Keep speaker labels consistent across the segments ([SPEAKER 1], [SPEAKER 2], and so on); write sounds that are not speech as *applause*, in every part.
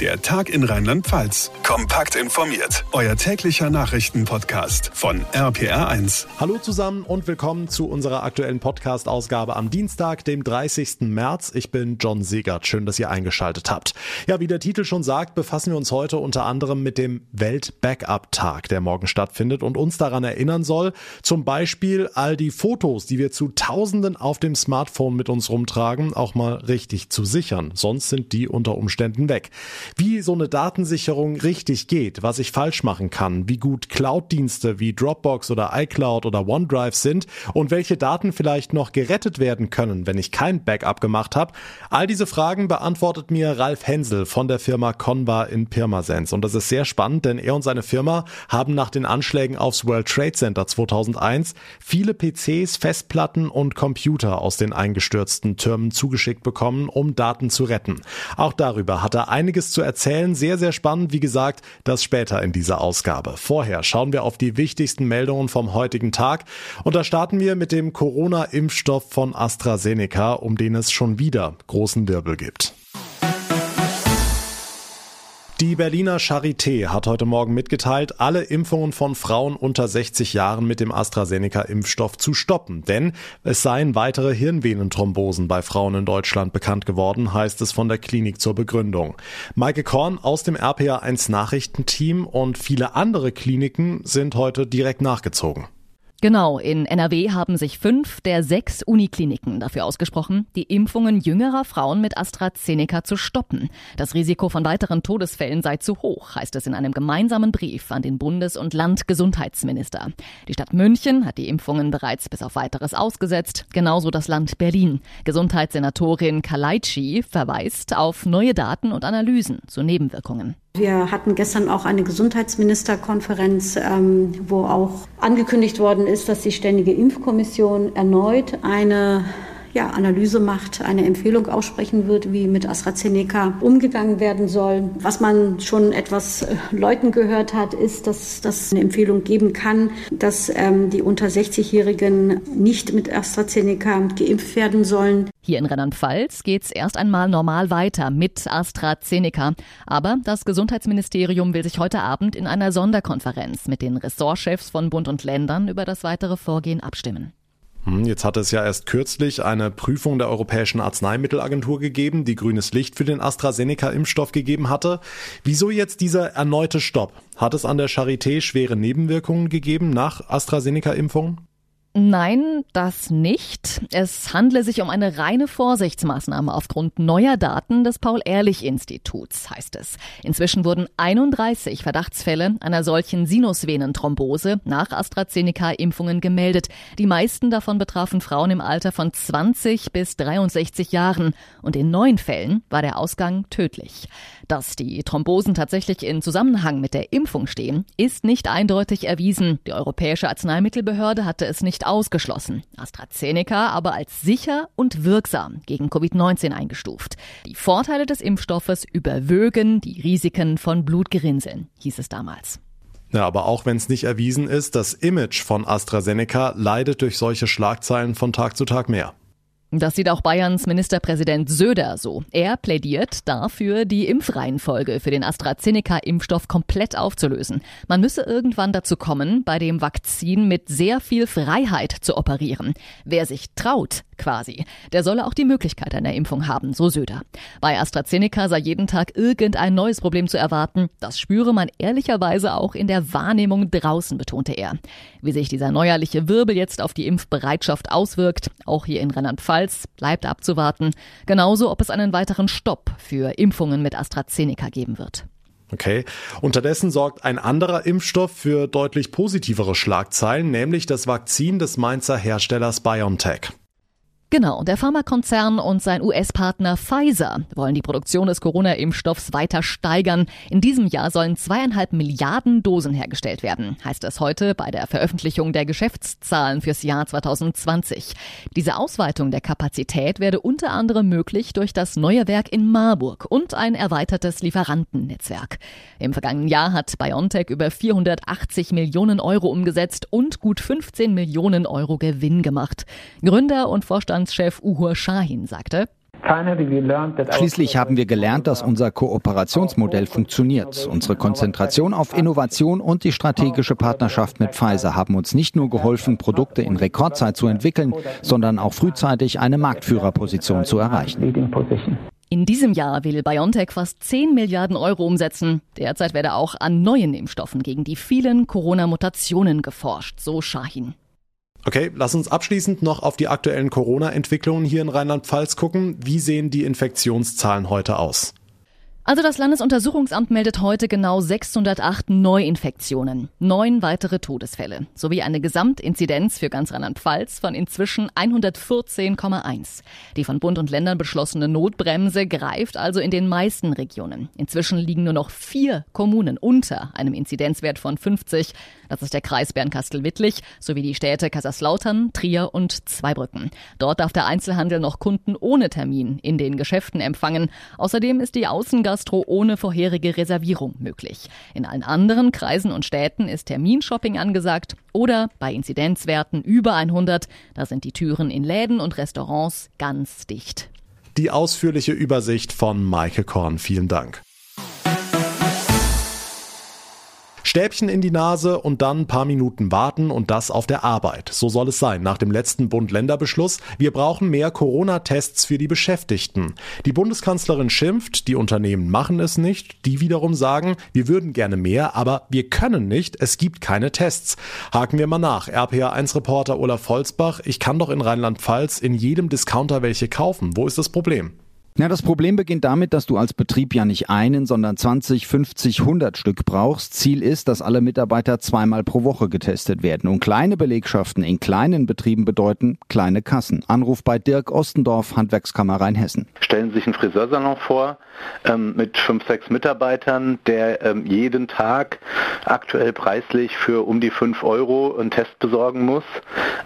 [SPEAKER 1] Der Tag in Rheinland-Pfalz. Kompakt informiert. Euer täglicher Nachrichtenpodcast von RPR1.
[SPEAKER 2] Hallo zusammen und willkommen zu unserer aktuellen Podcast-Ausgabe am Dienstag, dem 30. März. Ich bin John Segert. Schön, dass ihr eingeschaltet habt. Ja, wie der Titel schon sagt, befassen wir uns heute unter anderem mit dem Welt-Backup-Tag, der morgen stattfindet und uns daran erinnern soll, zum Beispiel all die Fotos, die wir zu Tausenden auf dem Smartphone mit uns rumtragen, auch mal richtig zu sichern. Sonst sind die unter Umständen weg. Wie so eine Datensicherung richtig geht, was ich falsch machen kann, wie gut Cloud-Dienste wie Dropbox oder iCloud oder OneDrive sind und welche Daten vielleicht noch gerettet werden können, wenn ich kein Backup gemacht habe. All diese Fragen beantwortet mir Ralf Hensel von der Firma Conva in Pirmasens. Und das ist sehr spannend, denn er und seine Firma haben nach den Anschlägen aufs World Trade Center 2001 viele PCs, Festplatten und Computer aus den eingestürzten Türmen zugeschickt bekommen, um Daten zu retten. Auch darüber hat er einiges zu erzählen. Sehr, sehr spannend. Wie gesagt, das später in dieser Ausgabe. Vorher schauen wir auf die wichtigsten Meldungen vom heutigen Tag. Und da starten wir mit dem Corona-Impfstoff von AstraZeneca, um den es schon wieder großen Wirbel gibt. Die Berliner Charité hat heute Morgen mitgeteilt, alle Impfungen von Frauen unter 60 Jahren mit dem AstraZeneca-Impfstoff zu stoppen. Denn es seien weitere Hirnvenenthrombosen bei Frauen in Deutschland bekannt geworden, heißt es von der Klinik zur Begründung. Maike Korn aus dem RPA1 Nachrichtenteam und viele andere Kliniken sind heute direkt nachgezogen.
[SPEAKER 3] Genau, in NRW haben sich fünf der sechs Unikliniken dafür ausgesprochen, die Impfungen jüngerer Frauen mit AstraZeneca zu stoppen. Das Risiko von weiteren Todesfällen sei zu hoch, heißt es in einem gemeinsamen Brief an den Bundes- und Landgesundheitsminister. Die Stadt München hat die Impfungen bereits bis auf weiteres ausgesetzt, genauso das Land Berlin. Gesundheitssenatorin Kalaitschi verweist auf neue Daten und Analysen zu Nebenwirkungen.
[SPEAKER 4] Wir hatten gestern auch eine Gesundheitsministerkonferenz, ähm, wo auch angekündigt worden ist, dass die Ständige Impfkommission erneut eine ja, Analyse macht, eine Empfehlung aussprechen wird, wie mit AstraZeneca umgegangen werden soll. Was man schon etwas äh, Leuten gehört hat, ist, dass das eine Empfehlung geben kann, dass ähm, die unter 60-Jährigen nicht mit AstraZeneca geimpft werden sollen.
[SPEAKER 3] Hier in Rheinland-Pfalz geht es erst einmal normal weiter mit AstraZeneca. Aber das Gesundheitsministerium will sich heute Abend in einer Sonderkonferenz mit den Ressortchefs von Bund und Ländern über das weitere Vorgehen abstimmen.
[SPEAKER 2] Hm, jetzt hat es ja erst kürzlich eine Prüfung der Europäischen Arzneimittelagentur gegeben, die grünes Licht für den AstraZeneca-Impfstoff gegeben hatte. Wieso jetzt dieser erneute Stopp? Hat es an der Charité schwere Nebenwirkungen gegeben nach AstraZeneca-Impfungen?
[SPEAKER 3] Nein, das nicht. Es handle sich um eine reine Vorsichtsmaßnahme aufgrund neuer Daten des Paul-Ehrlich-Instituts, heißt es. Inzwischen wurden 31 Verdachtsfälle einer solchen Sinusvenenthrombose nach AstraZeneca-Impfungen gemeldet. Die meisten davon betrafen Frauen im Alter von 20 bis 63 Jahren. Und in neun Fällen war der Ausgang tödlich. Dass die Thrombosen tatsächlich in Zusammenhang mit der Impfung stehen, ist nicht eindeutig erwiesen. Die Europäische Arzneimittelbehörde hatte es nicht ausgeschlossen. AstraZeneca aber als sicher und wirksam gegen Covid-19 eingestuft. Die Vorteile des Impfstoffes überwögen die Risiken von Blutgerinnseln, hieß es damals.
[SPEAKER 2] Ja, aber auch wenn es nicht erwiesen ist, das Image von AstraZeneca leidet durch solche Schlagzeilen von Tag zu Tag mehr.
[SPEAKER 3] Das sieht auch Bayerns Ministerpräsident Söder so. Er plädiert dafür, die Impfreihenfolge für den AstraZeneca-Impfstoff komplett aufzulösen. Man müsse irgendwann dazu kommen, bei dem Vakzin mit sehr viel Freiheit zu operieren. Wer sich traut, quasi, der solle auch die Möglichkeit einer Impfung haben, so Söder. Bei AstraZeneca sei jeden Tag irgendein neues Problem zu erwarten. Das spüre man ehrlicherweise auch in der Wahrnehmung draußen, betonte er. Wie sich dieser neuerliche Wirbel jetzt auf die Impfbereitschaft auswirkt, auch hier in Rheinland-Pfalz, bleibt abzuwarten. Genauso, ob es einen weiteren Stopp für Impfungen mit AstraZeneca geben wird.
[SPEAKER 2] Okay. Unterdessen sorgt ein anderer Impfstoff für deutlich positivere Schlagzeilen, nämlich das Vakzin des Mainzer Herstellers BioNTech.
[SPEAKER 3] Genau, der Pharmakonzern und sein US-Partner Pfizer wollen die Produktion des Corona-Impfstoffs weiter steigern. In diesem Jahr sollen zweieinhalb Milliarden Dosen hergestellt werden, heißt es heute bei der Veröffentlichung der Geschäftszahlen fürs Jahr 2020. Diese Ausweitung der Kapazität werde unter anderem möglich durch das neue Werk in Marburg und ein erweitertes Lieferantennetzwerk. Im vergangenen Jahr hat BioNTech über 480 Millionen Euro umgesetzt und gut 15 Millionen Euro Gewinn gemacht. Gründer und Vorstand Vorstandschef Uhur Shahin sagte,
[SPEAKER 5] Schließlich haben wir gelernt, dass unser Kooperationsmodell funktioniert. Unsere Konzentration auf Innovation und die strategische Partnerschaft mit Pfizer haben uns nicht nur geholfen, Produkte in Rekordzeit zu entwickeln, sondern auch frühzeitig eine Marktführerposition zu erreichen.
[SPEAKER 3] In diesem Jahr will BioNTech fast 10 Milliarden Euro umsetzen. Derzeit werde auch an neuen Impfstoffen gegen die vielen Corona-Mutationen geforscht, so Shahin.
[SPEAKER 2] Okay, lass uns abschließend noch auf die aktuellen Corona-Entwicklungen hier in Rheinland-Pfalz gucken. Wie sehen die Infektionszahlen heute aus?
[SPEAKER 3] Also das Landesuntersuchungsamt meldet heute genau 608 Neuinfektionen, neun weitere Todesfälle sowie eine Gesamtinzidenz für ganz Rheinland-Pfalz von inzwischen 114,1. Die von Bund und Ländern beschlossene Notbremse greift also in den meisten Regionen. Inzwischen liegen nur noch vier Kommunen unter einem Inzidenzwert von 50. Das ist der Kreis Bernkastel-Wittlich sowie die Städte Kaiserslautern, Trier und Zweibrücken. Dort darf der Einzelhandel noch Kunden ohne Termin in den Geschäften empfangen. Außerdem ist die Außengastro ohne vorherige Reservierung möglich. In allen anderen Kreisen und Städten ist Terminshopping angesagt oder bei Inzidenzwerten über 100, da sind die Türen in Läden und Restaurants ganz dicht.
[SPEAKER 2] Die ausführliche Übersicht von Maike Korn. Vielen Dank. Stäbchen in die Nase und dann ein paar Minuten warten und das auf der Arbeit. So soll es sein nach dem letzten Bund-Länder-Beschluss. Wir brauchen mehr Corona-Tests für die Beschäftigten. Die Bundeskanzlerin schimpft, die Unternehmen machen es nicht. Die wiederum sagen, wir würden gerne mehr, aber wir können nicht. Es gibt keine Tests. Haken wir mal nach. RPA1-Reporter Olaf Volzbach. Ich kann doch in Rheinland-Pfalz in jedem Discounter welche kaufen. Wo ist das Problem?
[SPEAKER 5] Ja, das Problem beginnt damit, dass du als Betrieb ja nicht einen, sondern 20, 50, 100 Stück brauchst. Ziel ist, dass alle Mitarbeiter zweimal pro Woche getestet werden. Und kleine Belegschaften in kleinen Betrieben bedeuten kleine Kassen. Anruf bei Dirk Ostendorf, Handwerkskammer Rheinhessen.
[SPEAKER 6] Stellen Sie sich einen Friseursalon vor ähm, mit fünf, sechs Mitarbeitern, der ähm, jeden Tag aktuell preislich für um die fünf Euro einen Test besorgen muss.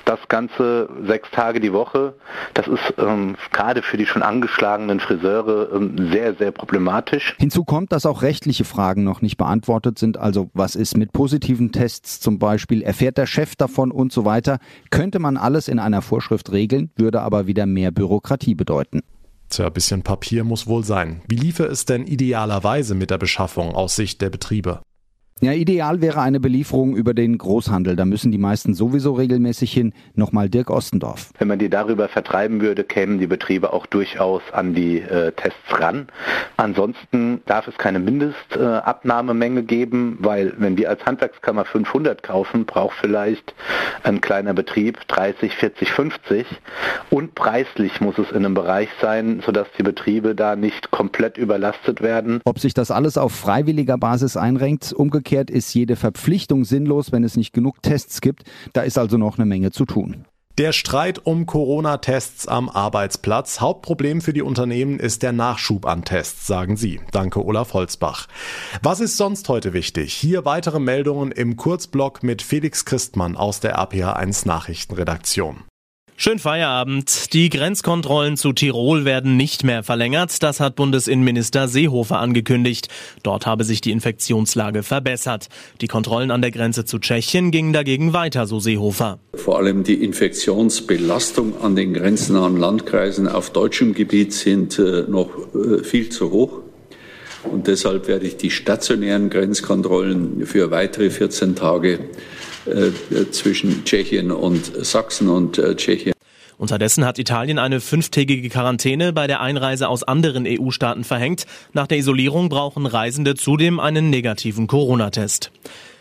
[SPEAKER 6] Das Ganze sechs Tage die Woche. Das ist ähm, gerade für die schon angeschlagenen einzelnen Friseure ähm, sehr, sehr problematisch.
[SPEAKER 5] Hinzu kommt, dass auch rechtliche Fragen noch nicht beantwortet sind. Also was ist mit positiven Tests zum Beispiel? Erfährt der Chef davon und so weiter? Könnte man alles in einer Vorschrift regeln, würde aber wieder mehr Bürokratie bedeuten.
[SPEAKER 2] Tja, ein bisschen Papier muss wohl sein. Wie liefe es denn idealerweise mit der Beschaffung aus Sicht der Betriebe?
[SPEAKER 5] Ja, ideal wäre eine Belieferung über den Großhandel. Da müssen die meisten sowieso regelmäßig hin. Nochmal Dirk Ostendorf.
[SPEAKER 6] Wenn man die darüber vertreiben würde, kämen die Betriebe auch durchaus an die äh, Tests ran. Ansonsten darf es keine Mindestabnahmemenge äh, geben, weil wenn wir als Handwerkskammer 500 kaufen, braucht vielleicht ein kleiner Betrieb 30, 40, 50. Und preislich muss es in einem Bereich sein, sodass die Betriebe da nicht komplett überlastet werden.
[SPEAKER 5] Ob sich das alles auf freiwilliger Basis einrenkt, umgekehrt Umgekehrt ist jede Verpflichtung sinnlos, wenn es nicht genug Tests gibt. Da ist also noch eine Menge zu tun.
[SPEAKER 2] Der Streit um Corona-Tests am Arbeitsplatz. Hauptproblem für die Unternehmen ist der Nachschub an Tests, sagen sie. Danke, Olaf Holzbach. Was ist sonst heute wichtig? Hier weitere Meldungen im Kurzblock mit Felix Christmann aus der RPA1 Nachrichtenredaktion.
[SPEAKER 7] Schön Feierabend. Die Grenzkontrollen zu Tirol werden nicht mehr verlängert. Das hat Bundesinnenminister Seehofer angekündigt. Dort habe sich die Infektionslage verbessert. Die Kontrollen an der Grenze zu Tschechien gingen dagegen weiter, so Seehofer.
[SPEAKER 8] Vor allem die Infektionsbelastung an den grenznahen Landkreisen auf deutschem Gebiet sind äh, noch äh, viel zu hoch. Und deshalb werde ich die stationären Grenzkontrollen für weitere 14 Tage zwischen Tschechien und Sachsen und äh, Tschechien.
[SPEAKER 7] Unterdessen hat Italien eine fünftägige Quarantäne bei der Einreise aus anderen EU-Staaten verhängt. Nach der Isolierung brauchen Reisende zudem einen negativen Corona-Test.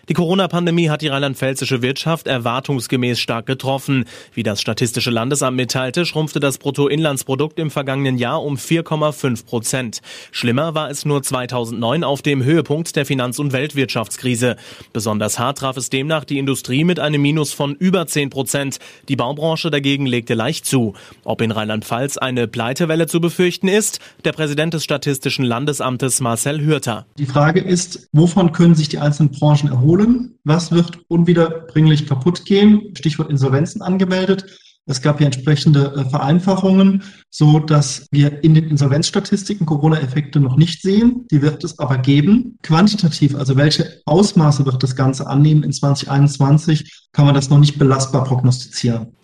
[SPEAKER 7] Die Corona-Pandemie hat die rheinland-pfälzische Wirtschaft erwartungsgemäß stark getroffen. Wie das Statistische Landesamt mitteilte, schrumpfte das Bruttoinlandsprodukt im vergangenen Jahr um 4,5 Prozent. Schlimmer war es nur 2009 auf dem Höhepunkt der Finanz- und Weltwirtschaftskrise. Besonders hart traf es demnach die Industrie mit einem Minus von über 10 Prozent. Die Baubranche dagegen legte leicht zu. Ob in Rheinland-Pfalz eine Pleitewelle zu befürchten ist, der Präsident des Statistischen Landesamtes Marcel Hürter.
[SPEAKER 9] Die Frage ist, wovon können sich die einzelnen Branchen erholen? Schulen. Was wird unwiederbringlich kaputt gehen? Stichwort Insolvenzen angemeldet. Es gab hier entsprechende äh, Vereinfachungen, so dass wir in den Insolvenzstatistiken Corona-Effekte noch nicht sehen. Die wird es aber geben. Quantitativ, also welche Ausmaße wird das Ganze annehmen in 2021, kann man das noch nicht belastbar prognostizieren.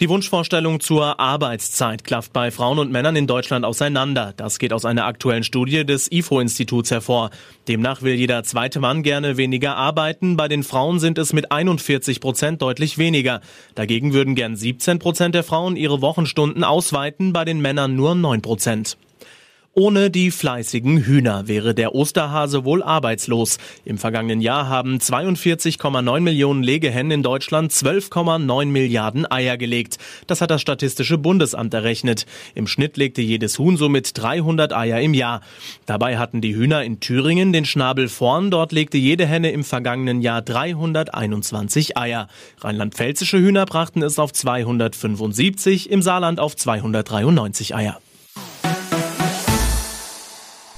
[SPEAKER 7] Die Wunschvorstellung zur Arbeitszeit klafft bei Frauen und Männern in Deutschland auseinander. Das geht aus einer aktuellen Studie des IFO-Instituts hervor. Demnach will jeder zweite Mann gerne weniger arbeiten. Bei den Frauen sind es mit 41 Prozent deutlich weniger. Dagegen würden gern 17 Prozent der Frauen ihre Wochenstunden ausweiten, bei den Männern nur 9 Prozent. Ohne die fleißigen Hühner wäre der Osterhase wohl arbeitslos. Im vergangenen Jahr haben 42,9 Millionen Legehennen in Deutschland 12,9 Milliarden Eier gelegt. Das hat das Statistische Bundesamt errechnet. Im Schnitt legte jedes Huhn somit 300 Eier im Jahr. Dabei hatten die Hühner in Thüringen den Schnabel vorn. Dort legte jede Henne im vergangenen Jahr 321 Eier. Rheinland-pfälzische Hühner brachten es auf 275, im Saarland auf 293 Eier.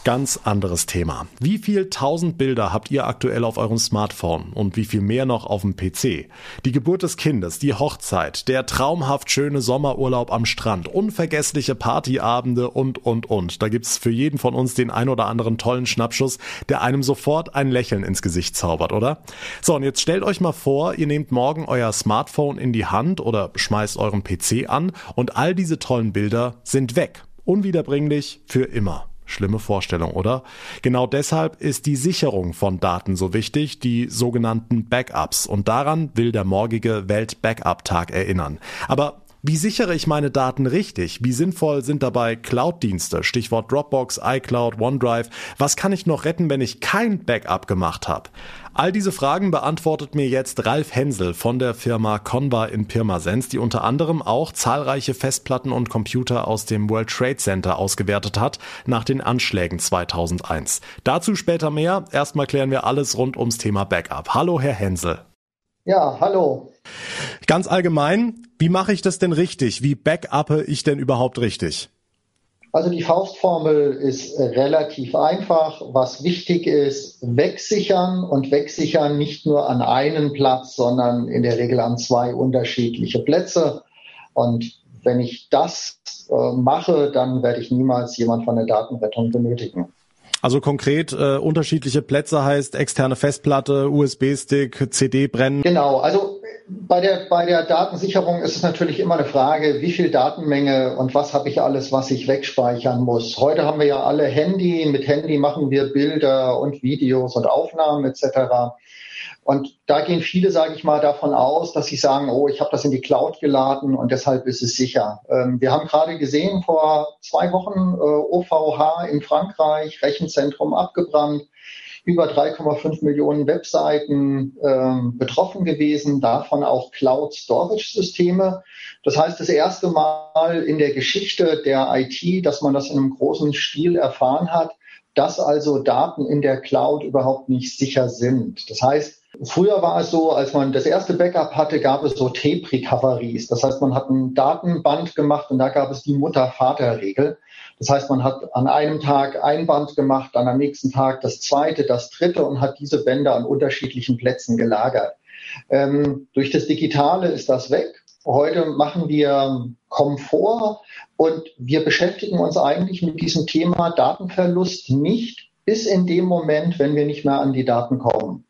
[SPEAKER 2] Ganz anderes Thema. Wie viel tausend Bilder habt ihr aktuell auf eurem Smartphone und wie viel mehr noch auf dem PC? Die Geburt des Kindes, die Hochzeit, der traumhaft schöne Sommerurlaub am Strand, unvergessliche Partyabende und, und, und. Da gibt's für jeden von uns den ein oder anderen tollen Schnappschuss, der einem sofort ein Lächeln ins Gesicht zaubert, oder? So, und jetzt stellt euch mal vor, ihr nehmt morgen euer Smartphone in die Hand oder schmeißt euren PC an und all diese tollen Bilder sind weg. Unwiederbringlich für immer. Schlimme Vorstellung, oder? Genau deshalb ist die Sicherung von Daten so wichtig, die sogenannten Backups. Und daran will der morgige Welt-Backup-Tag erinnern. Aber wie sichere ich meine Daten richtig? Wie sinnvoll sind dabei Cloud-Dienste? Stichwort Dropbox, iCloud, OneDrive. Was kann ich noch retten, wenn ich kein Backup gemacht habe? All diese Fragen beantwortet mir jetzt Ralf Hensel von der Firma Conva in Pirmasens, die unter anderem auch zahlreiche Festplatten und Computer aus dem World Trade Center ausgewertet hat nach den Anschlägen 2001. Dazu später mehr. Erstmal klären wir alles rund ums Thema Backup. Hallo, Herr Hensel.
[SPEAKER 10] Ja, hallo.
[SPEAKER 2] Ganz allgemein, wie mache ich das denn richtig? Wie backuppe ich denn überhaupt richtig?
[SPEAKER 10] Also die Faustformel ist relativ einfach. Was wichtig ist, wegsichern und wegsichern nicht nur an einen Platz, sondern in der Regel an zwei unterschiedliche Plätze. Und wenn ich das äh, mache, dann werde ich niemals jemand von der Datenrettung benötigen.
[SPEAKER 2] Also konkret äh, unterschiedliche Plätze heißt externe Festplatte, USB-Stick, CD brennen.
[SPEAKER 10] Genau, also bei der, bei der Datensicherung ist es natürlich immer eine Frage, wie viel Datenmenge und was habe ich alles, was ich wegspeichern muss. Heute haben wir ja alle Handy, mit Handy machen wir Bilder und Videos und Aufnahmen etc. Und da gehen viele, sage ich mal, davon aus, dass sie sagen, oh, ich habe das in die Cloud geladen und deshalb ist es sicher. Ähm, wir haben gerade gesehen, vor zwei Wochen äh, OVH in Frankreich, Rechenzentrum abgebrannt, über 3,5 Millionen Webseiten ähm, betroffen gewesen, davon auch Cloud-Storage-Systeme. Das heißt, das erste Mal in der Geschichte der IT, dass man das in einem großen Stil erfahren hat, dass also Daten in der Cloud überhaupt nicht sicher sind. Das heißt, Früher war es so, als man das erste Backup hatte, gab es so Tape-Recoveries. Das heißt, man hat ein Datenband gemacht und da gab es die Mutter-Vater-Regel. Das heißt, man hat an einem Tag ein Band gemacht, dann am nächsten Tag das zweite, das dritte und hat diese Bänder an unterschiedlichen Plätzen gelagert. Ähm, durch das Digitale ist das weg. Heute machen wir Komfort und wir beschäftigen uns eigentlich mit diesem Thema Datenverlust nicht bis in dem Moment, wenn wir nicht mehr an die Daten kommen.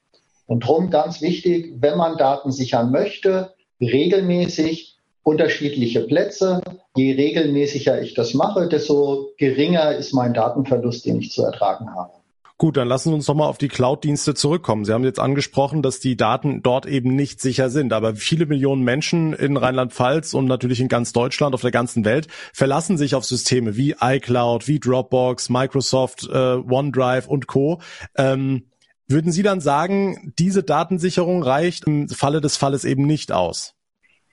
[SPEAKER 10] Und darum ganz wichtig, wenn man Daten sichern möchte, regelmäßig unterschiedliche Plätze. Je regelmäßiger ich das mache, desto geringer ist mein Datenverlust, den ich zu ertragen habe.
[SPEAKER 2] Gut, dann lassen Sie uns doch mal auf die Cloud-Dienste zurückkommen. Sie haben jetzt angesprochen, dass die Daten dort eben nicht sicher sind. Aber viele Millionen Menschen in Rheinland-Pfalz und natürlich in ganz Deutschland, auf der ganzen Welt, verlassen sich auf Systeme wie iCloud, wie Dropbox, Microsoft, äh, OneDrive und Co. Ähm, würden Sie dann sagen, diese Datensicherung reicht im Falle des Falles eben nicht aus?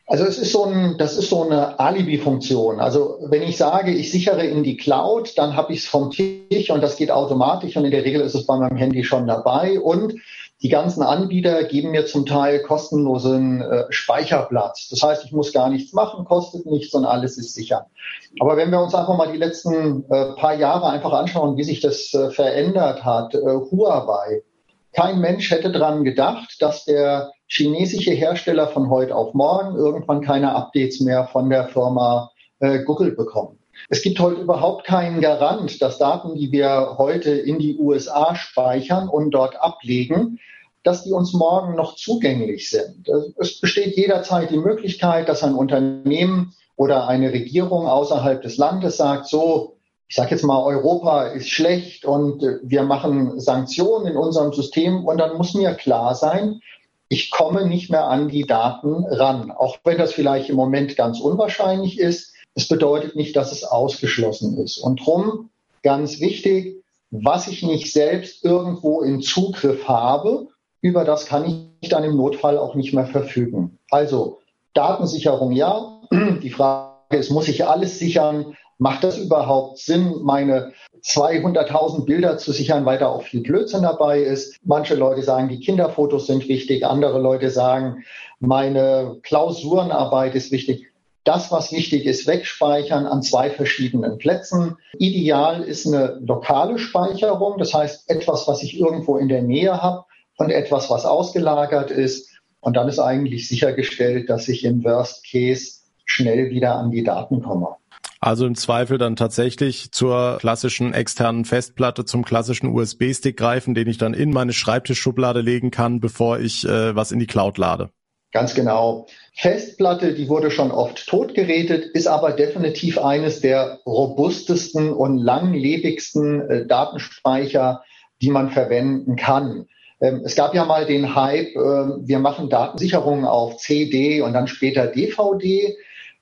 [SPEAKER 10] Also es ist so ein, das ist so eine Alibi-Funktion. Also wenn ich sage, ich sichere in die Cloud, dann habe ich es vom Tisch und das geht automatisch und in der Regel ist es bei meinem Handy schon dabei und die ganzen Anbieter geben mir zum Teil kostenlosen äh, Speicherplatz. Das heißt, ich muss gar nichts machen, kostet nichts und alles ist sicher. Aber wenn wir uns einfach mal die letzten äh, paar Jahre einfach anschauen, wie sich das äh, verändert hat, äh, Huawei, kein Mensch hätte daran gedacht, dass der chinesische Hersteller von heute auf morgen irgendwann keine Updates mehr von der Firma äh, Google bekommt. Es gibt heute überhaupt keinen Garant, dass Daten, die wir heute in die USA speichern und dort ablegen, dass die uns morgen noch zugänglich sind. Es besteht jederzeit die Möglichkeit, dass ein Unternehmen oder eine Regierung außerhalb des Landes sagt, so, ich sage jetzt mal, Europa ist schlecht und wir machen Sanktionen in unserem System und dann muss mir klar sein, ich komme nicht mehr an die Daten ran. Auch wenn das vielleicht im Moment ganz unwahrscheinlich ist, es bedeutet nicht, dass es ausgeschlossen ist. Und drum ganz wichtig, was ich nicht selbst irgendwo in Zugriff habe, über das kann ich dann im Notfall auch nicht mehr verfügen. Also Datensicherung ja. *clears throat* Die Frage ist, muss ich alles sichern? Macht das überhaupt Sinn, meine 200.000 Bilder zu sichern, weil da auch viel Blödsinn dabei ist? Manche Leute sagen, die Kinderfotos sind wichtig. Andere Leute sagen, meine Klausurenarbeit ist wichtig. Das, was wichtig ist, wegspeichern an zwei verschiedenen Plätzen. Ideal ist eine lokale Speicherung, das heißt etwas, was ich irgendwo in der Nähe habe und etwas, was ausgelagert ist. Und dann ist eigentlich sichergestellt, dass ich im Worst Case schnell wieder an die Daten komme.
[SPEAKER 2] Also im Zweifel dann tatsächlich zur klassischen externen Festplatte, zum klassischen USB-Stick greifen, den ich dann in meine Schreibtischschublade legen kann, bevor ich äh, was in die Cloud lade.
[SPEAKER 10] Ganz genau. Festplatte, die wurde schon oft totgerätet, ist aber definitiv eines der robustesten und langlebigsten äh, Datenspeicher, die man verwenden kann. Ähm, es gab ja mal den Hype, äh, wir machen Datensicherung auf CD und dann später DVD.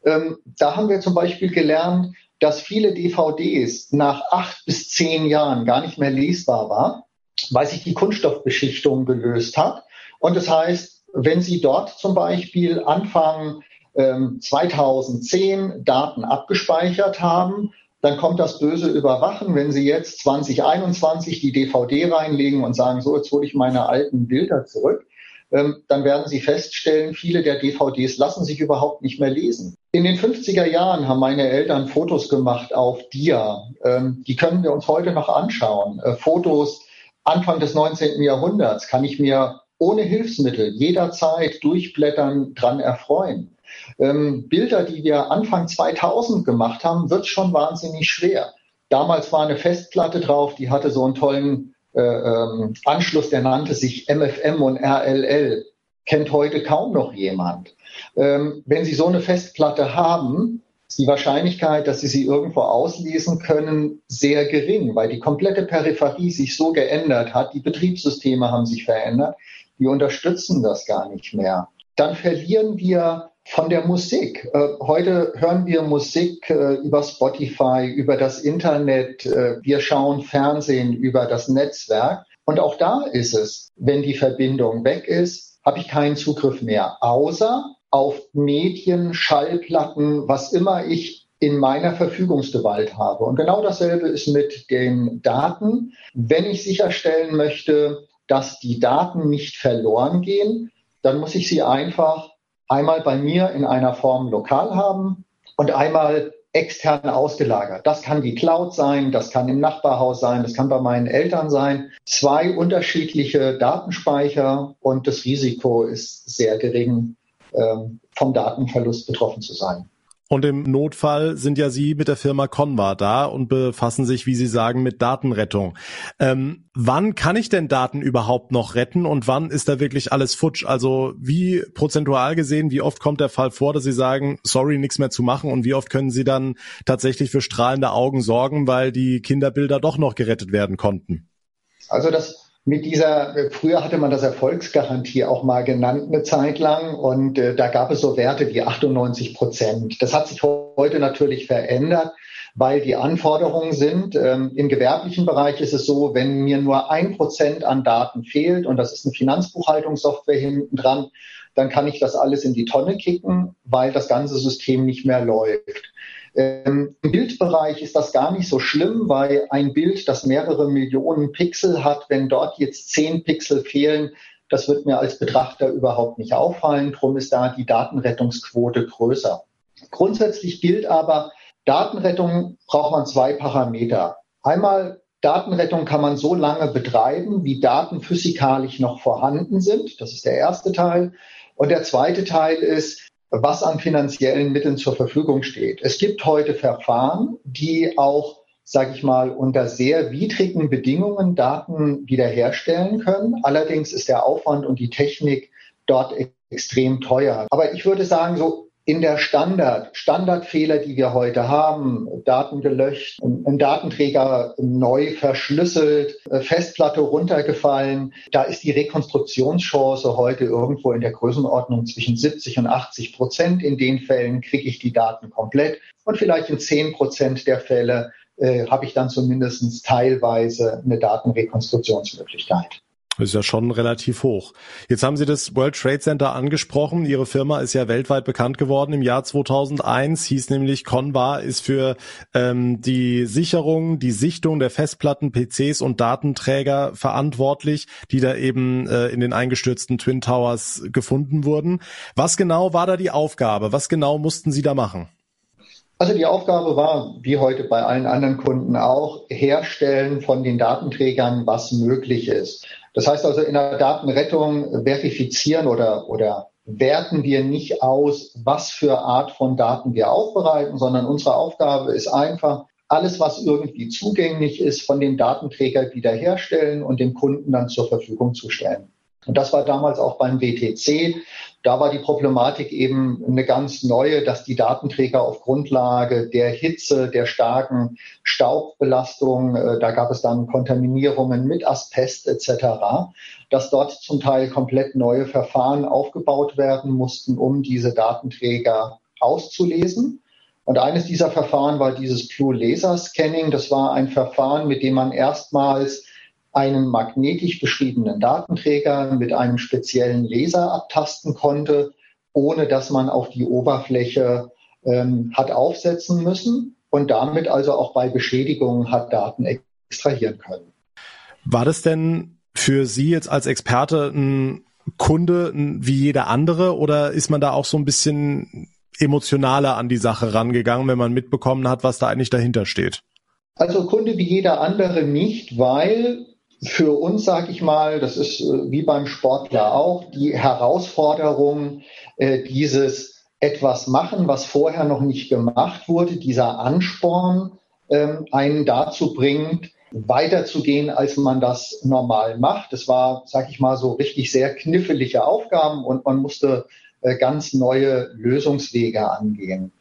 [SPEAKER 10] Ähm, da haben wir zum Beispiel gelernt, dass viele DVDs nach acht bis zehn Jahren gar nicht mehr lesbar war, weil sich die Kunststoffbeschichtung gelöst hat. Und das heißt, wenn Sie dort zum Beispiel Anfang ähm, 2010 Daten abgespeichert haben, dann kommt das böse Überwachen, wenn Sie jetzt 2021 die DVD reinlegen und sagen, so, jetzt hole ich meine alten Bilder zurück, ähm, dann werden Sie feststellen, viele der DVDs lassen sich überhaupt nicht mehr lesen. In den 50er Jahren haben meine Eltern Fotos gemacht auf Dia. Ähm, die können wir uns heute noch anschauen. Äh, Fotos Anfang des 19. Jahrhunderts kann ich mir ohne Hilfsmittel jederzeit durchblättern, dran erfreuen ähm, Bilder, die wir Anfang 2000 gemacht haben, wird schon wahnsinnig schwer. Damals war eine Festplatte drauf, die hatte so einen tollen äh, ähm, Anschluss, der nannte sich MFM und RLL. Kennt heute kaum noch jemand. Ähm, wenn Sie so eine Festplatte haben, ist die Wahrscheinlichkeit, dass Sie sie irgendwo auslesen können, sehr gering, weil die komplette Peripherie sich so geändert hat, die Betriebssysteme haben sich verändert, die unterstützen das gar nicht mehr. Dann verlieren wir von der Musik. Äh, heute hören wir Musik äh, über Spotify, über das Internet. Äh, wir schauen Fernsehen über das Netzwerk. Und auch da ist es, wenn die Verbindung weg ist, habe ich keinen Zugriff mehr, außer auf Medien, Schallplatten, was immer ich in meiner Verfügungsgewalt habe. Und genau dasselbe ist mit den Daten. Wenn ich sicherstellen möchte, dass die Daten nicht verloren gehen, dann muss ich sie einfach einmal bei mir in einer Form lokal haben und einmal extern ausgelagert. Das kann die Cloud sein, das kann im Nachbarhaus sein, das kann bei meinen Eltern sein. Zwei unterschiedliche Datenspeicher und das Risiko ist sehr gering, ähm, vom Datenverlust betroffen zu sein.
[SPEAKER 2] Und im Notfall sind ja Sie mit der Firma Conva da und befassen sich, wie Sie sagen, mit Datenrettung. Ähm, wann kann ich denn Daten überhaupt noch retten und wann ist da wirklich alles futsch? Also wie prozentual gesehen, wie oft kommt der Fall vor, dass Sie sagen, sorry, nichts mehr zu machen und wie oft können Sie dann tatsächlich für strahlende Augen sorgen, weil die Kinderbilder doch noch gerettet werden konnten?
[SPEAKER 10] Also das mit dieser, früher hatte man das Erfolgsgarantie auch mal genannt eine Zeit lang und äh, da gab es so Werte wie 98 Prozent. Das hat sich heute natürlich verändert, weil die Anforderungen sind, ähm, im gewerblichen Bereich ist es so, wenn mir nur ein Prozent an Daten fehlt und das ist eine Finanzbuchhaltungssoftware hinten dran, dann kann ich das alles in die Tonne kicken, weil das ganze System nicht mehr läuft. Ähm, Im Bildbereich ist das gar nicht so schlimm, weil ein Bild, das mehrere Millionen Pixel hat, wenn dort jetzt zehn Pixel fehlen, das wird mir als Betrachter überhaupt nicht auffallen. Drum ist da die Datenrettungsquote größer. Grundsätzlich gilt aber, Datenrettung braucht man zwei Parameter. Einmal Datenrettung kann man so lange betreiben, wie Daten physikalisch noch vorhanden sind. Das ist der erste Teil. Und der zweite Teil ist, was an finanziellen Mitteln zur Verfügung steht. Es gibt heute Verfahren, die auch sage ich mal, unter sehr widrigen Bedingungen Daten wiederherstellen können. Allerdings ist der Aufwand und die Technik dort extrem teuer. Aber ich würde sagen, so in der Standard, Standardfehler, die wir heute haben, Daten gelöscht, ein Datenträger neu verschlüsselt, äh, Festplatte runtergefallen, da ist die Rekonstruktionschance heute irgendwo in der Größenordnung zwischen 70 und 80 Prozent. In den Fällen kriege ich die Daten komplett und vielleicht in 10 Prozent der Fälle äh, habe ich dann zumindest teilweise eine Datenrekonstruktionsmöglichkeit.
[SPEAKER 2] Das ist ja schon relativ hoch. Jetzt haben Sie das World Trade Center angesprochen. Ihre Firma ist ja weltweit bekannt geworden im Jahr 2001, hieß nämlich Convar, ist für ähm, die Sicherung, die Sichtung der Festplatten, PCs und Datenträger verantwortlich, die da eben äh, in den eingestürzten Twin Towers gefunden wurden. Was genau war da die Aufgabe? Was genau mussten Sie da machen?
[SPEAKER 10] Also die Aufgabe war, wie heute bei allen anderen Kunden auch, herstellen von den Datenträgern, was möglich ist. Das heißt also, in der Datenrettung verifizieren oder, oder werten wir nicht aus, was für Art von Daten wir aufbereiten, sondern unsere Aufgabe ist einfach, alles, was irgendwie zugänglich ist, von dem Datenträger wiederherstellen und dem Kunden dann zur Verfügung zu stellen. Und das war damals auch beim WTC. Da war die Problematik eben eine ganz neue, dass die Datenträger auf Grundlage der Hitze, der starken Staubbelastung, äh, da gab es dann Kontaminierungen mit Asbest etc., dass dort zum Teil komplett neue Verfahren aufgebaut werden mussten, um diese Datenträger auszulesen. Und eines dieser Verfahren war dieses Blue Laser Scanning. Das war ein Verfahren, mit dem man erstmals einen magnetisch beschriebenen Datenträger mit einem speziellen Laser abtasten konnte, ohne dass man auf die Oberfläche ähm, hat aufsetzen müssen und damit also auch bei Beschädigungen hat Daten extrahieren können.
[SPEAKER 2] War das denn für Sie jetzt als Experte ein Kunde wie jeder andere oder ist man da auch so ein bisschen emotionaler an die Sache rangegangen, wenn man mitbekommen hat, was da eigentlich dahinter steht?
[SPEAKER 10] Also Kunde wie jeder andere nicht, weil für uns, sage ich mal, das ist äh, wie beim Sportler auch, die Herausforderung, äh, dieses etwas machen, was vorher noch nicht gemacht wurde, dieser Ansporn, ähm, einen dazu bringt, weiterzugehen, als man das normal macht. Das war, sage ich mal, so richtig sehr knifflige Aufgaben und man musste äh, ganz neue Lösungswege angehen.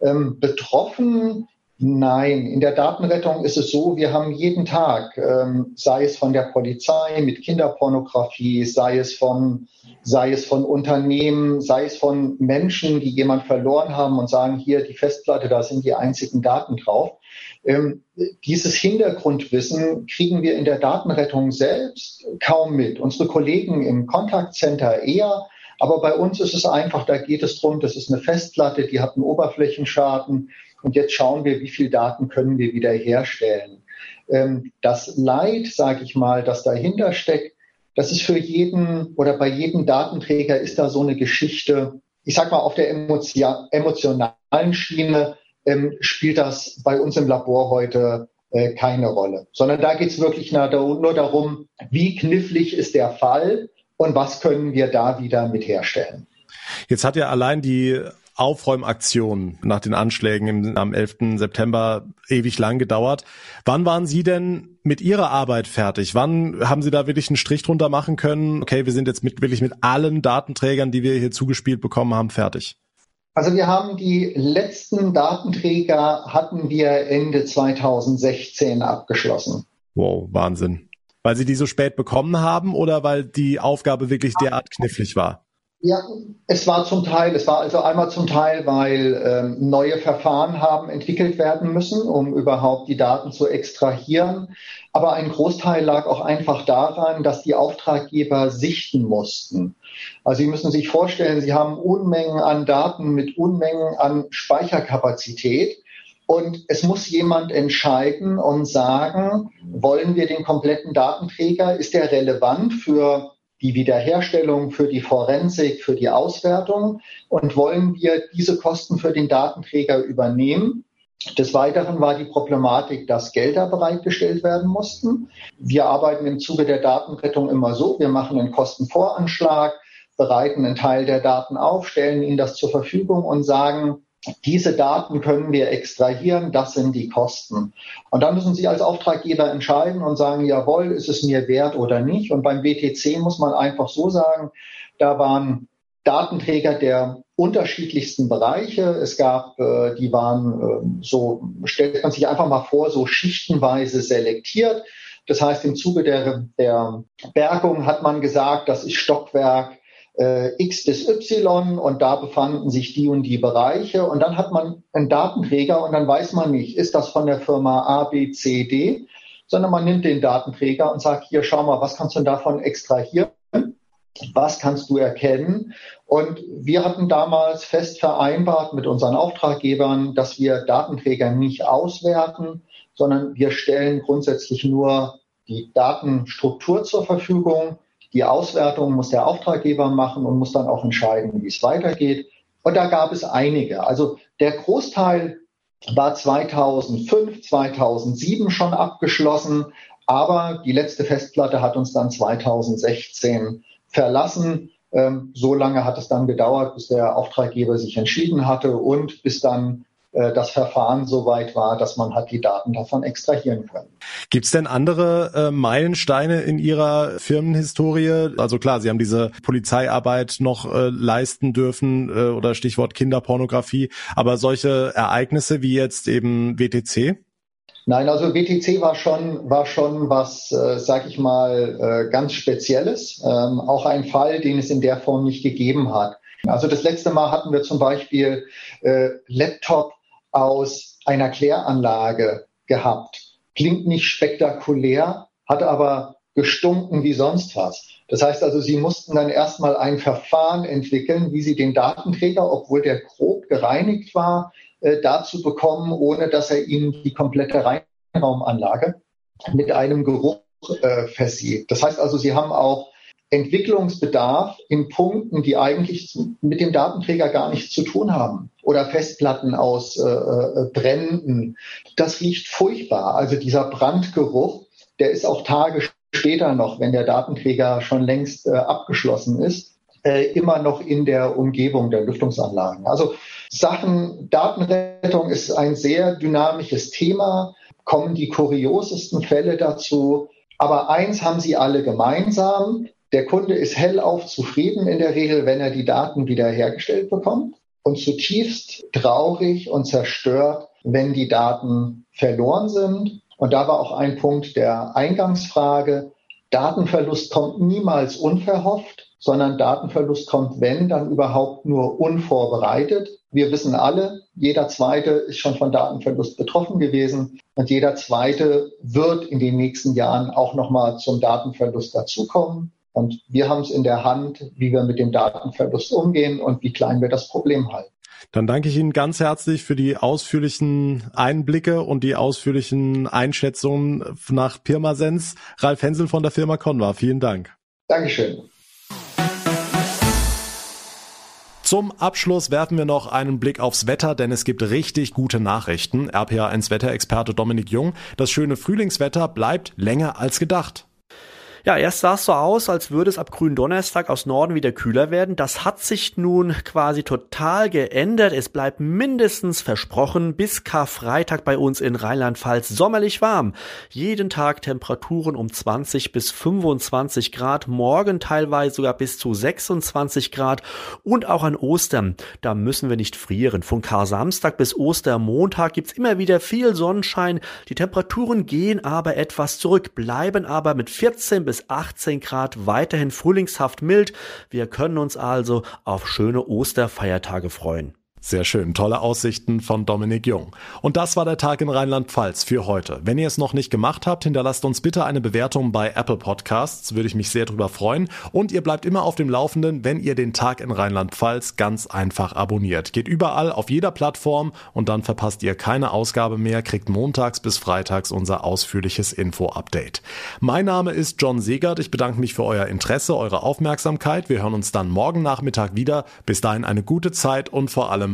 [SPEAKER 10] Ähm, betroffen Nein, in der Datenrettung ist es so, wir haben jeden Tag, ähm, sei es von der Polizei mit Kinderpornografie, sei es von, sei es von Unternehmen, sei es von Menschen, die jemand verloren haben und sagen, hier die Festplatte, da sind die einzigen Daten drauf. Ähm, dieses Hintergrundwissen kriegen wir in der Datenrettung selbst kaum mit. Unsere Kollegen im Kontaktcenter eher. Aber bei uns ist es einfach, da geht es drum, das ist eine Festplatte, die hat einen Oberflächenschaden und jetzt schauen wir, wie viel Daten können wir wieder herstellen. Ähm, das Leid, sage ich mal, das dahinter steckt, das ist für jeden oder bei jedem Datenträger ist da so eine Geschichte. Ich sag mal, auf der emotionalen Schiene ähm, spielt das bei uns im Labor heute äh, keine Rolle, sondern da geht es wirklich nur darum, wie knifflig ist der Fall und was können wir da wieder mit herstellen.
[SPEAKER 2] Jetzt hat ja allein die Aufräumaktion nach den Anschlägen im, am 11. September ewig lang gedauert. Wann waren Sie denn mit Ihrer Arbeit fertig? Wann haben Sie da wirklich einen Strich drunter machen können? Okay, wir sind jetzt mit, wirklich mit allen Datenträgern, die wir hier zugespielt bekommen haben, fertig.
[SPEAKER 10] Also wir haben die letzten Datenträger hatten wir Ende 2016 abgeschlossen.
[SPEAKER 2] Wow, Wahnsinn. Weil Sie die so spät bekommen haben oder weil die Aufgabe wirklich derart knifflig war?
[SPEAKER 10] Ja, es war zum Teil, es war also einmal zum Teil, weil ähm, neue Verfahren haben entwickelt werden müssen, um überhaupt die Daten zu extrahieren. Aber ein Großteil lag auch einfach daran, dass die Auftraggeber sichten mussten. Also Sie müssen sich vorstellen, Sie haben Unmengen an Daten mit Unmengen an Speicherkapazität. Und es muss jemand entscheiden und sagen, wollen wir den kompletten Datenträger? Ist der relevant für die Wiederherstellung, für die Forensik, für die Auswertung und wollen wir diese Kosten für den Datenträger übernehmen. Des Weiteren war die Problematik, dass Gelder bereitgestellt werden mussten. Wir arbeiten im Zuge der Datenrettung immer so, wir machen einen Kostenvoranschlag, bereiten einen Teil der Daten auf, stellen ihnen das zur Verfügung und sagen, diese Daten können wir extrahieren, das sind die Kosten. Und dann müssen Sie als Auftraggeber entscheiden und sagen, jawohl, ist es mir wert oder nicht. Und beim BTC muss man einfach so sagen, da waren Datenträger der unterschiedlichsten Bereiche. Es gab, äh, die waren äh, so, stellt man sich einfach mal vor, so schichtenweise selektiert. Das heißt, im Zuge der, der Bergung hat man gesagt, das ist Stockwerk äh, X bis Y und da befanden sich die und die Bereiche. Und dann hat man einen Datenträger und dann weiß man nicht, ist das von der Firma A, B, C, D, sondern man nimmt den Datenträger und sagt, hier, schau mal, was kannst du davon extrahieren? Was kannst du erkennen? Und wir hatten damals fest vereinbart mit unseren Auftraggebern, dass wir Datenträger nicht auswerten, sondern wir stellen grundsätzlich nur die Datenstruktur zur Verfügung. Die Auswertung muss der Auftraggeber machen und muss dann auch entscheiden, wie es weitergeht. Und da gab es einige. Also der Großteil war 2005, 2007 schon abgeschlossen, aber die letzte Festplatte hat uns dann 2016 verlassen. Ähm, so lange hat es dann gedauert, bis der Auftraggeber sich entschieden hatte und bis dann das Verfahren so weit war, dass man hat die Daten davon extrahieren können.
[SPEAKER 2] Gibt es denn andere äh, Meilensteine in Ihrer Firmenhistorie? Also klar, Sie haben diese Polizeiarbeit noch äh, leisten dürfen äh, oder Stichwort Kinderpornografie, aber solche Ereignisse wie jetzt eben WTC?
[SPEAKER 10] Nein, also WTC war schon, war schon was, äh, sag ich mal, äh, ganz Spezielles. Ähm, auch ein Fall, den es in der Form nicht gegeben hat. Also das letzte Mal hatten wir zum Beispiel äh, Laptop aus einer Kläranlage gehabt. Klingt nicht spektakulär, hat aber gestunken wie sonst was. Das heißt also, sie mussten dann erstmal ein Verfahren entwickeln, wie sie den Datenträger, obwohl der grob gereinigt war, äh, dazu bekommen, ohne dass er ihnen die komplette Reinraumanlage mit einem Geruch äh, versieht. Das heißt also, sie haben auch Entwicklungsbedarf in Punkten, die eigentlich mit dem Datenträger gar nichts zu tun haben. Oder Festplatten aus äh, äh, Bränden. Das riecht furchtbar. Also dieser Brandgeruch, der ist auch Tage später noch, wenn der Datenträger schon längst äh, abgeschlossen ist, äh, immer noch in der Umgebung der Lüftungsanlagen. Also Sachen Datenrettung ist ein sehr dynamisches Thema, kommen die kuriosesten Fälle dazu. Aber eins haben sie alle gemeinsam. Der Kunde ist hellauf zufrieden in der Regel, wenn er die Daten wiederhergestellt bekommt und zutiefst traurig und zerstört, wenn die Daten verloren sind. Und da war auch ein Punkt der Eingangsfrage. Datenverlust kommt niemals unverhofft, sondern Datenverlust kommt, wenn, dann überhaupt nur unvorbereitet. Wir wissen alle, jeder Zweite ist schon von Datenverlust betroffen gewesen und jeder Zweite wird in den nächsten Jahren auch nochmal zum Datenverlust dazukommen. Und wir haben es in der Hand, wie wir mit dem Datenverlust umgehen und wie klein wir das Problem halten.
[SPEAKER 2] Dann danke ich Ihnen ganz herzlich für die ausführlichen Einblicke und die ausführlichen Einschätzungen nach Pirmasens. Ralf Hensel von der Firma Conva. Vielen Dank.
[SPEAKER 10] Dankeschön.
[SPEAKER 2] Zum Abschluss werfen wir noch einen Blick aufs Wetter, denn es gibt richtig gute Nachrichten. RPA1 Wetterexperte Dominik Jung. Das schöne Frühlingswetter bleibt länger als gedacht.
[SPEAKER 11] Ja, erst sah es so aus, als würde es ab grünen Donnerstag aus Norden wieder kühler werden. Das hat sich nun quasi total geändert. Es bleibt mindestens versprochen bis Karfreitag bei uns in Rheinland-Pfalz sommerlich warm. Jeden Tag Temperaturen um 20 bis 25 Grad, morgen teilweise sogar bis zu 26 Grad und auch an Ostern. Da müssen wir nicht frieren. Von Kar-Samstag bis Ostermontag gibt's immer wieder viel Sonnenschein. Die Temperaturen gehen aber etwas zurück, bleiben aber mit 14 bis bis 18 Grad, weiterhin frühlingshaft mild. Wir können uns also auf schöne Osterfeiertage freuen.
[SPEAKER 2] Sehr schön. Tolle Aussichten von Dominik Jung. Und das war der Tag in Rheinland-Pfalz für heute. Wenn ihr es noch nicht gemacht habt, hinterlasst uns bitte eine Bewertung bei Apple Podcasts. Würde ich mich sehr drüber freuen. Und ihr bleibt immer auf dem Laufenden, wenn ihr den Tag in Rheinland-Pfalz ganz einfach abonniert. Geht überall auf jeder Plattform und dann verpasst ihr keine Ausgabe mehr, kriegt montags bis freitags unser ausführliches Info-Update. Mein Name ist John Segert. Ich bedanke mich für euer Interesse, eure Aufmerksamkeit. Wir hören uns dann morgen Nachmittag wieder. Bis dahin eine gute Zeit und vor allem